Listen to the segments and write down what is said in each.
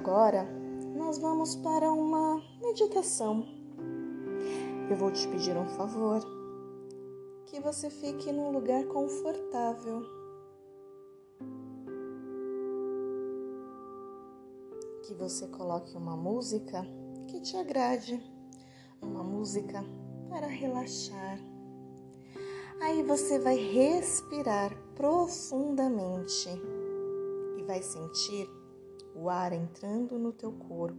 Agora nós vamos para uma meditação. Eu vou te pedir um favor, que você fique num lugar confortável. Que você coloque uma música que te agrade, uma música para relaxar. Aí você vai respirar profundamente e vai sentir o ar entrando no teu corpo,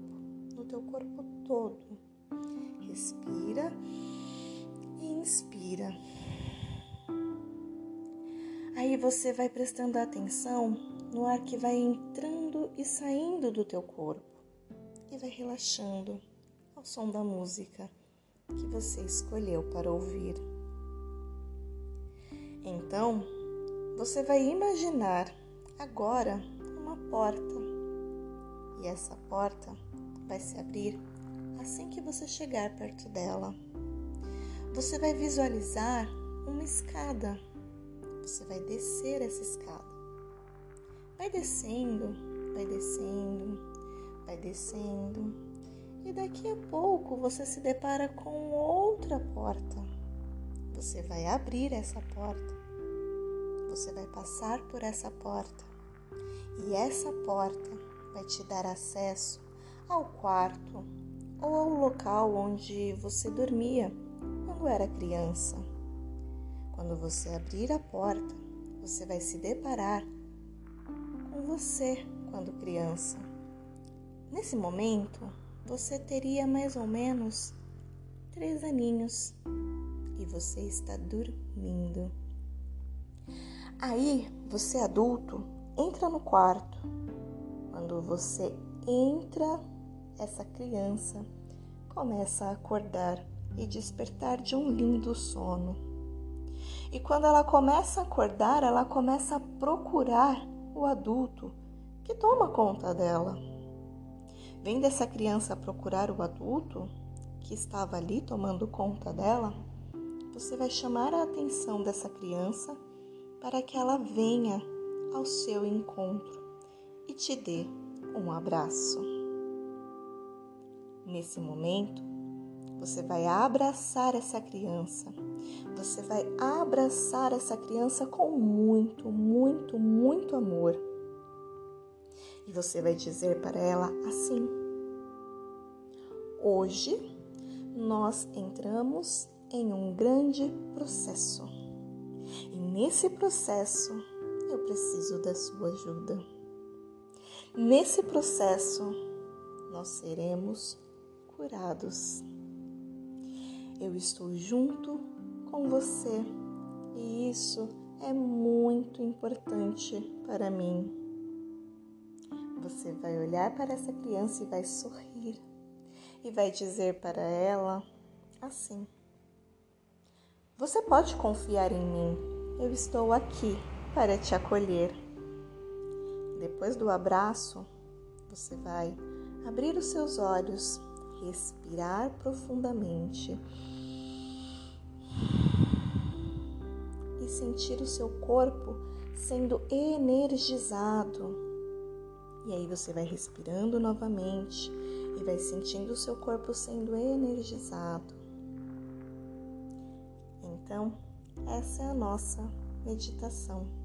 no teu corpo todo. Respira e inspira. Aí você vai prestando atenção no ar que vai entrando e saindo do teu corpo e vai relaxando ao som da música que você escolheu para ouvir. Então, você vai imaginar agora uma porta e essa porta vai se abrir assim que você chegar perto dela. Você vai visualizar uma escada. Você vai descer essa escada. Vai descendo, vai descendo, vai descendo. E daqui a pouco você se depara com outra porta. Você vai abrir essa porta. Você vai passar por essa porta. E essa porta vai te dar acesso ao quarto ou ao local onde você dormia quando era criança. Quando você abrir a porta, você vai se deparar com você quando criança. Nesse momento, você teria mais ou menos três aninhos e você está dormindo. Aí, você adulto entra no quarto quando você entra, essa criança começa a acordar e despertar de um lindo sono. E quando ela começa a acordar, ela começa a procurar o adulto que toma conta dela. Vendo essa criança procurar o adulto que estava ali tomando conta dela, você vai chamar a atenção dessa criança para que ela venha ao seu encontro e te dê um abraço. Nesse momento, você vai abraçar essa criança. Você vai abraçar essa criança com muito, muito, muito amor. E você vai dizer para ela assim: Hoje nós entramos em um grande processo. E nesse processo eu preciso da sua ajuda. Nesse processo, nós seremos curados. Eu estou junto com você e isso é muito importante para mim. Você vai olhar para essa criança e vai sorrir e vai dizer para ela assim: Você pode confiar em mim, eu estou aqui para te acolher. Depois do abraço, você vai abrir os seus olhos, respirar profundamente e sentir o seu corpo sendo energizado. E aí você vai respirando novamente e vai sentindo o seu corpo sendo energizado. Então, essa é a nossa meditação.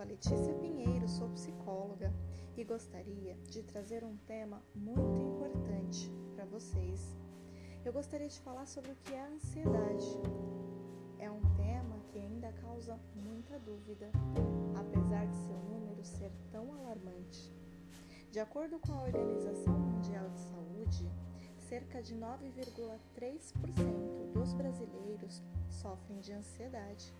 Sou a Letícia Pinheiro, sou psicóloga e gostaria de trazer um tema muito importante para vocês. Eu gostaria de falar sobre o que é a ansiedade. É um tema que ainda causa muita dúvida, apesar de seu número ser tão alarmante. De acordo com a Organização Mundial de Saúde, cerca de 9,3% dos brasileiros sofrem de ansiedade.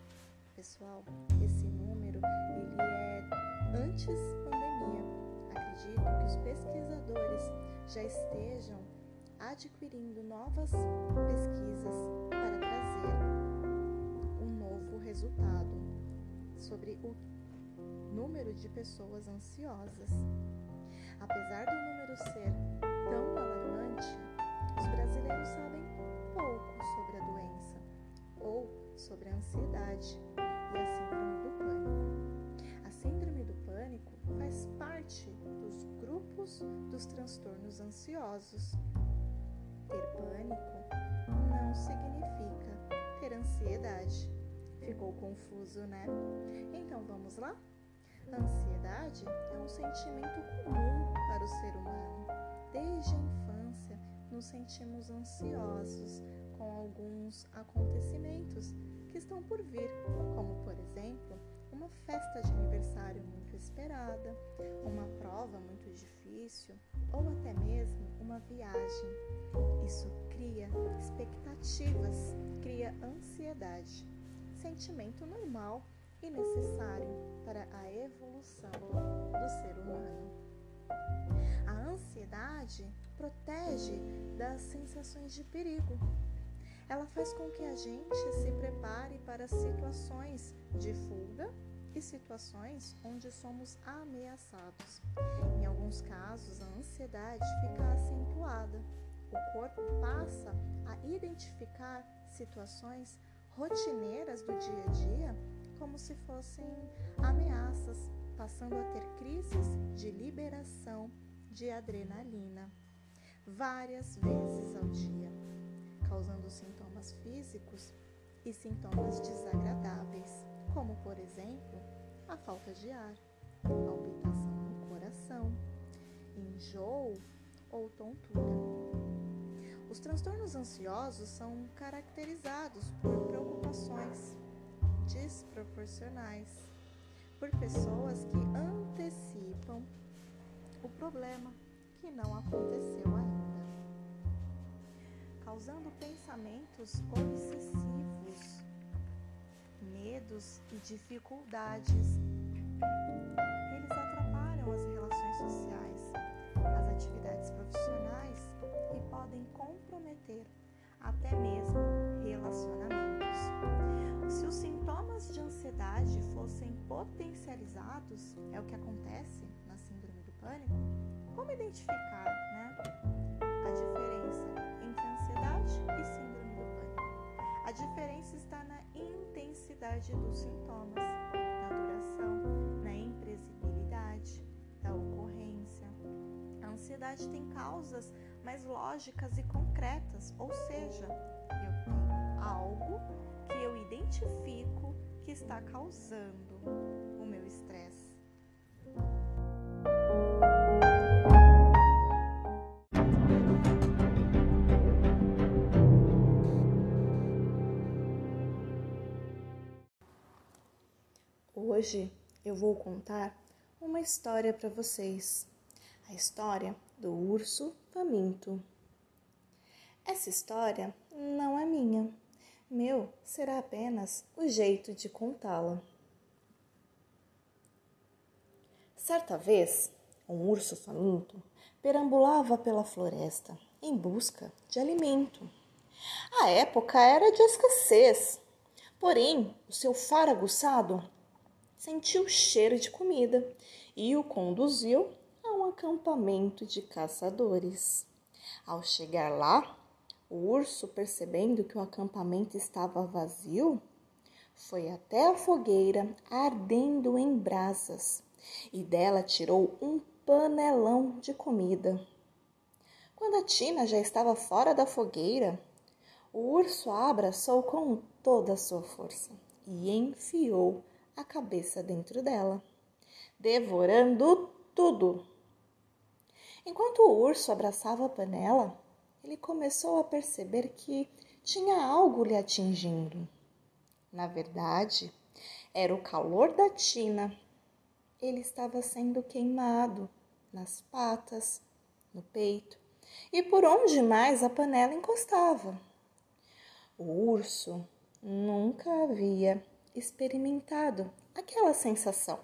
Pessoal, esse número ele é antes pandemia. Acredito que os pesquisadores já estejam adquirindo novas pesquisas para trazer um novo resultado sobre o número de pessoas ansiosas. Apesar do número ser tão alarmante, os brasileiros sabem pouco sobre a doença ou sobre a ansiedade parte dos grupos dos transtornos ansiosos. Ter pânico não significa ter ansiedade. Ficou confuso, né? Então vamos lá? Ansiedade é um sentimento comum para o ser humano. Desde a infância, nos sentimos ansiosos com alguns acontecimentos que estão por vir, como, por exemplo, uma festa de aniversário muito esperada, uma prova muito difícil ou até mesmo uma viagem. Isso cria expectativas, cria ansiedade, sentimento normal e necessário para a evolução do ser humano. A ansiedade protege das sensações de perigo. Ela faz com que a gente se prepare para situações de fuga e situações onde somos ameaçados. Em alguns casos, a ansiedade fica acentuada. O corpo passa a identificar situações rotineiras do dia a dia como se fossem ameaças, passando a ter crises de liberação de adrenalina várias vezes ao dia, causando sintomas físicos e sintomas desagradáveis, como por exemplo a falta de ar, palpitação no coração, enjoo ou tontura. Os transtornos ansiosos são caracterizados por preocupações desproporcionais por pessoas que antecipam o problema que não aconteceu ainda, causando pensamentos obsessivos, medos e dificuldades. Eles atrapalham as relações sociais, as atividades profissionais e podem comprometer até mesmo relacionamentos. Se os sintomas de ansiedade fossem potencializados, é o que acontece na síndrome do pânico, como identificar né, a diferença e síndrome do pânico? A diferença está na intensidade dos sintomas, na duração, na imprevisibilidade da ocorrência. A ansiedade tem causas mais lógicas e concretas, ou seja, eu tenho algo que eu identifico que está causando o meu estresse. Hoje eu vou contar uma história para vocês. A história do urso faminto. Essa história não é minha. Meu será apenas o jeito de contá-la. Certa vez, um urso faminto perambulava pela floresta em busca de alimento. A época era de escassez, porém o seu faro aguçado sentiu cheiro de comida e o conduziu acampamento de caçadores. Ao chegar lá, o urso, percebendo que o acampamento estava vazio, foi até a fogueira ardendo em brasas e dela tirou um panelão de comida. Quando a tina já estava fora da fogueira, o urso a abraçou com toda a sua força e enfiou a cabeça dentro dela, devorando tudo Enquanto o urso abraçava a panela, ele começou a perceber que tinha algo lhe atingindo. Na verdade, era o calor da tina. Ele estava sendo queimado nas patas, no peito e por onde mais a panela encostava. O urso nunca havia experimentado aquela sensação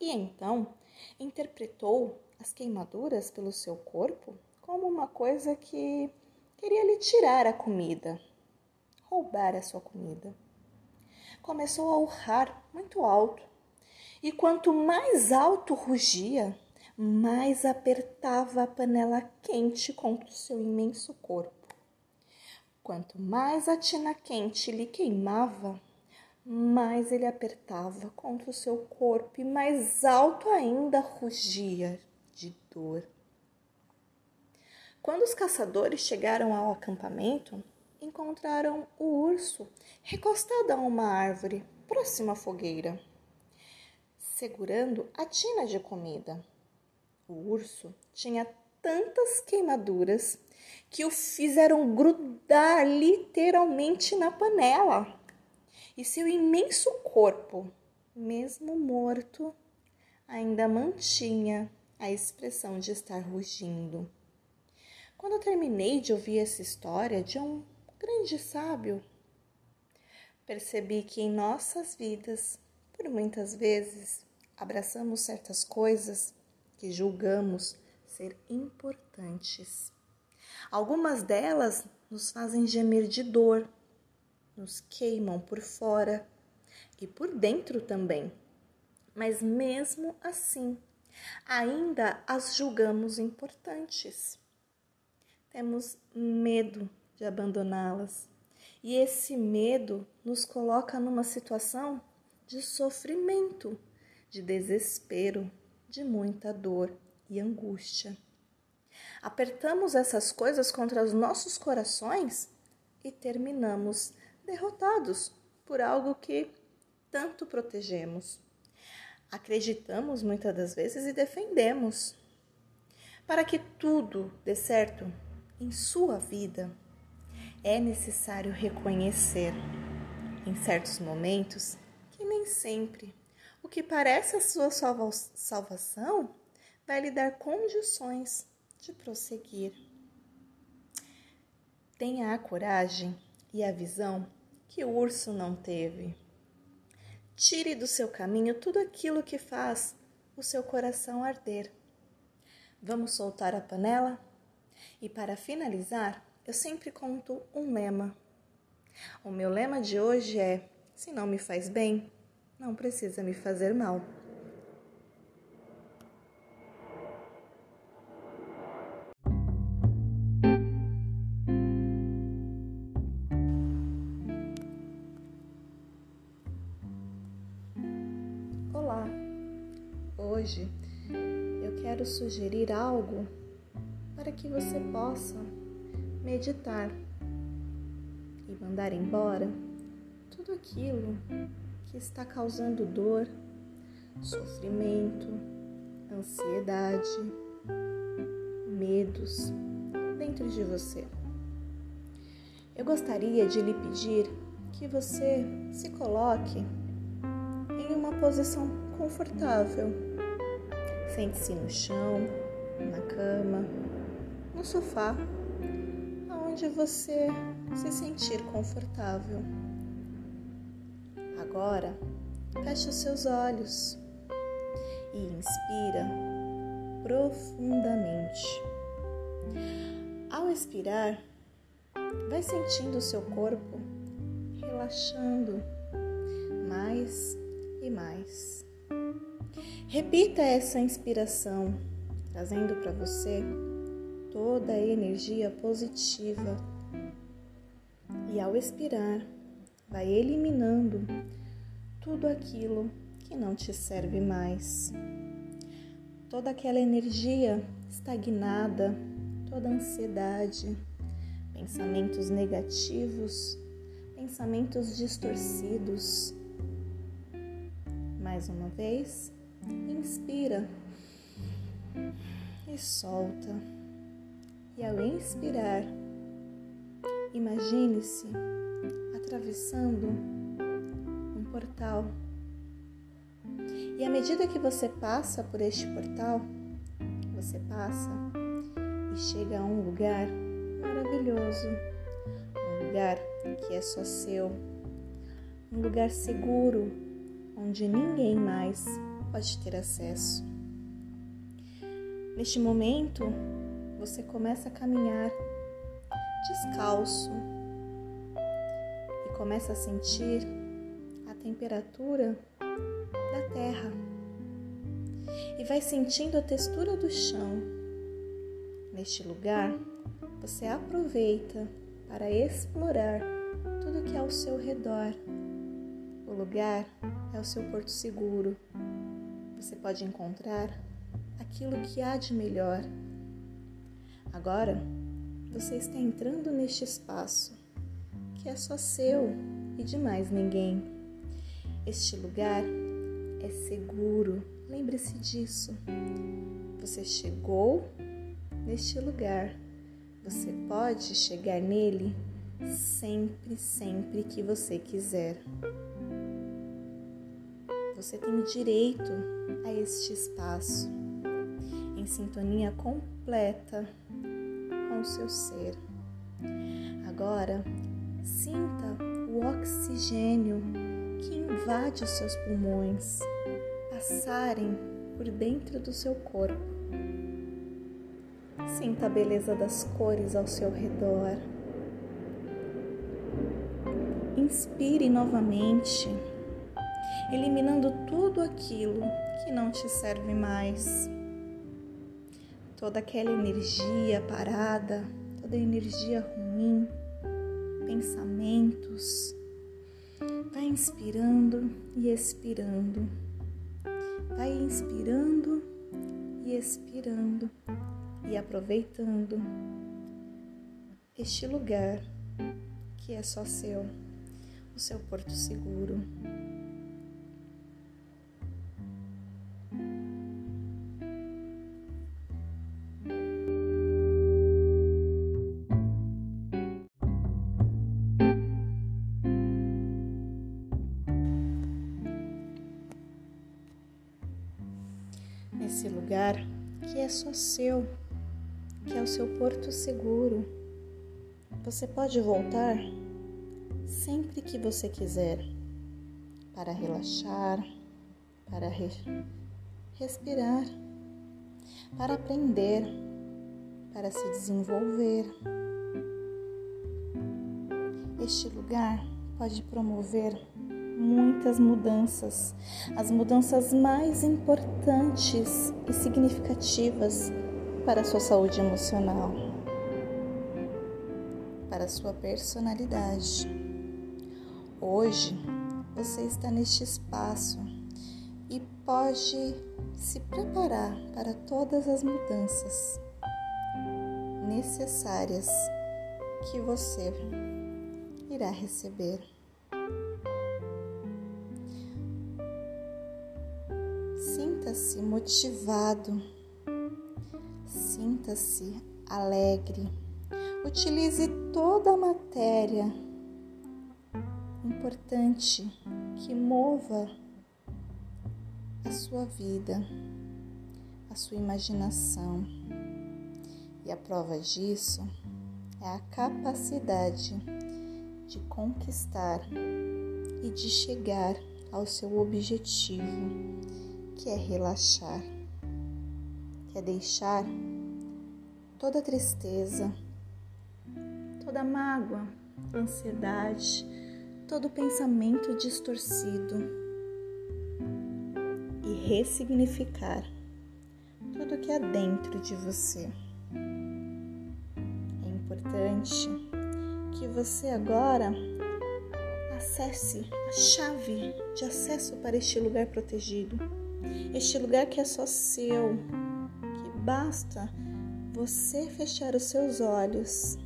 e então interpretou as queimaduras pelo seu corpo como uma coisa que queria lhe tirar a comida, roubar a sua comida. Começou a urrar muito alto, e quanto mais alto rugia, mais apertava a panela quente contra o seu imenso corpo. Quanto mais a tina quente lhe queimava, mais ele apertava contra o seu corpo e mais alto ainda rugia de dor. Quando os caçadores chegaram ao acampamento, encontraram o urso recostado a uma árvore próxima à fogueira, segurando a tina de comida. O urso tinha tantas queimaduras que o fizeram grudar literalmente na panela. E seu imenso corpo, mesmo morto, ainda mantinha a expressão de estar rugindo. Quando terminei de ouvir essa história de um grande sábio, percebi que em nossas vidas, por muitas vezes, abraçamos certas coisas que julgamos ser importantes. Algumas delas nos fazem gemer de dor, nos queimam por fora e por dentro também. Mas mesmo assim, ainda as julgamos importantes. Temos medo de abandoná-las. E esse medo nos coloca numa situação de sofrimento, de desespero, de muita dor e angústia. Apertamos essas coisas contra os nossos corações e terminamos derrotados por algo que tanto protegemos. Acreditamos muitas das vezes e defendemos. Para que tudo dê certo em sua vida, é necessário reconhecer, em certos momentos, que nem sempre o que parece a sua salva salvação vai lhe dar condições de prosseguir. Tenha a coragem e a visão que o urso não teve. Tire do seu caminho tudo aquilo que faz o seu coração arder. Vamos soltar a panela? E para finalizar, eu sempre conto um lema. O meu lema de hoje é: se não me faz bem, não precisa me fazer mal. Hoje eu quero sugerir algo para que você possa meditar e mandar embora tudo aquilo que está causando dor, sofrimento, ansiedade, medos dentro de você. Eu gostaria de lhe pedir que você se coloque em uma posição confortável. Sente-se no chão, na cama, no sofá onde você se sentir confortável. Agora, feche os seus olhos e inspira profundamente. Ao expirar, vai sentindo o seu corpo relaxando mais e mais. Repita essa inspiração, trazendo para você toda a energia positiva. E ao expirar, vai eliminando tudo aquilo que não te serve mais. Toda aquela energia estagnada, toda ansiedade, pensamentos negativos, pensamentos distorcidos. Mais uma vez, inspira e solta. E ao inspirar, imagine-se atravessando um portal. E à medida que você passa por este portal, você passa e chega a um lugar maravilhoso, um lugar que é só seu, um lugar seguro onde ninguém mais pode ter acesso. Neste momento, você começa a caminhar descalço e começa a sentir a temperatura da terra. e vai sentindo a textura do chão. Neste lugar, você aproveita para explorar tudo que é ao seu redor. O lugar é o seu porto seguro. Você pode encontrar aquilo que há de melhor. Agora, você está entrando neste espaço que é só seu e de mais ninguém. Este lugar é seguro, lembre-se disso. Você chegou neste lugar, você pode chegar nele sempre, sempre que você quiser. Você tem direito a este espaço em sintonia completa com o seu ser. Agora, sinta o oxigênio que invade os seus pulmões passarem por dentro do seu corpo. Sinta a beleza das cores ao seu redor. Inspire novamente, eliminando tudo aquilo que não te serve mais. Toda aquela energia parada, toda energia ruim, pensamentos. Vai inspirando e expirando. Vai inspirando e expirando e aproveitando este lugar que é só seu o seu porto seguro. Só seu, que é o seu porto seguro, você pode voltar sempre que você quiser, para relaxar, para re respirar, para aprender, para se desenvolver. Este lugar pode promover muitas mudanças, as mudanças mais importantes e significativas para a sua saúde emocional, para a sua personalidade. Hoje você está neste espaço e pode se preparar para todas as mudanças necessárias que você irá receber. Sinta-se motivado, sinta-se alegre. Utilize toda a matéria importante que mova a sua vida, a sua imaginação. E a prova disso é a capacidade de conquistar e de chegar ao seu objetivo, que é relaxar, que é deixar toda tristeza, toda mágoa, ansiedade, todo pensamento distorcido e ressignificar tudo que há dentro de você. É importante que você agora acesse a chave de acesso para este lugar protegido, este lugar que é só seu, que basta você fechar os seus olhos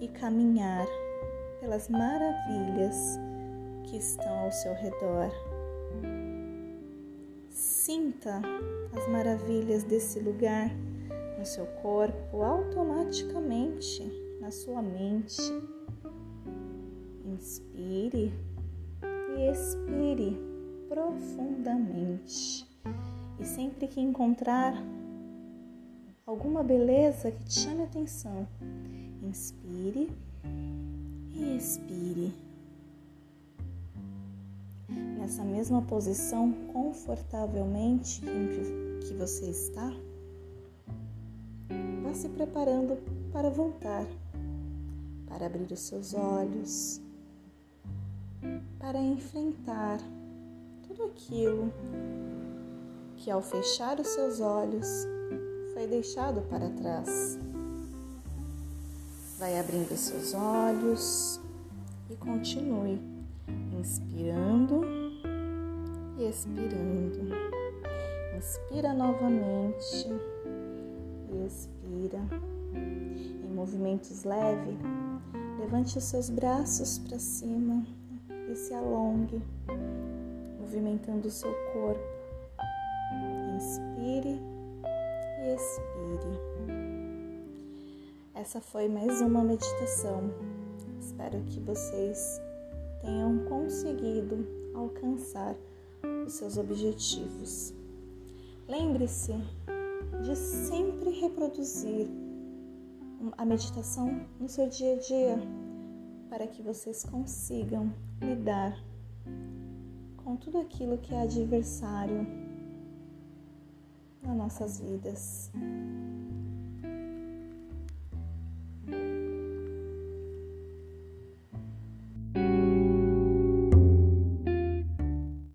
e caminhar pelas maravilhas que estão ao seu redor. Sinta as maravilhas desse lugar no seu corpo automaticamente, na sua mente. Inspire e expire profundamente. E sempre que encontrar alguma beleza que te chame a atenção, inspire e expire. Nessa mesma posição, confortavelmente que você está, vá se preparando para voltar, para abrir os seus olhos, para enfrentar tudo aquilo que ao fechar os seus olhos foi deixado para trás. Vai abrindo seus olhos e continue inspirando e expirando. Inspira novamente e expira. Em movimentos leves, levante os seus braços para cima e se alongue, movimentando o seu corpo. Inspire e expire. Essa foi mais uma meditação. Espero que vocês tenham conseguido alcançar os seus objetivos. Lembre-se de sempre reproduzir a meditação no seu dia a dia para que vocês consigam lidar com tudo aquilo que é adversário nas nossas vidas.